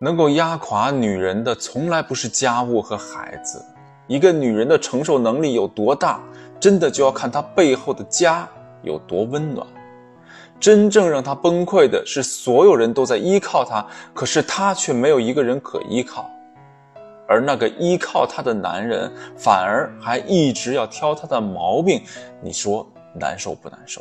能够压垮女人的从来不是家务和孩子。一个女人的承受能力有多大真的就要看她背后的家有多温暖。真正让她崩溃的是所有人都在依靠她可是她却没有一个人可依靠。而那个依靠她的男人反而还一直要挑她的毛病你说难受不难受？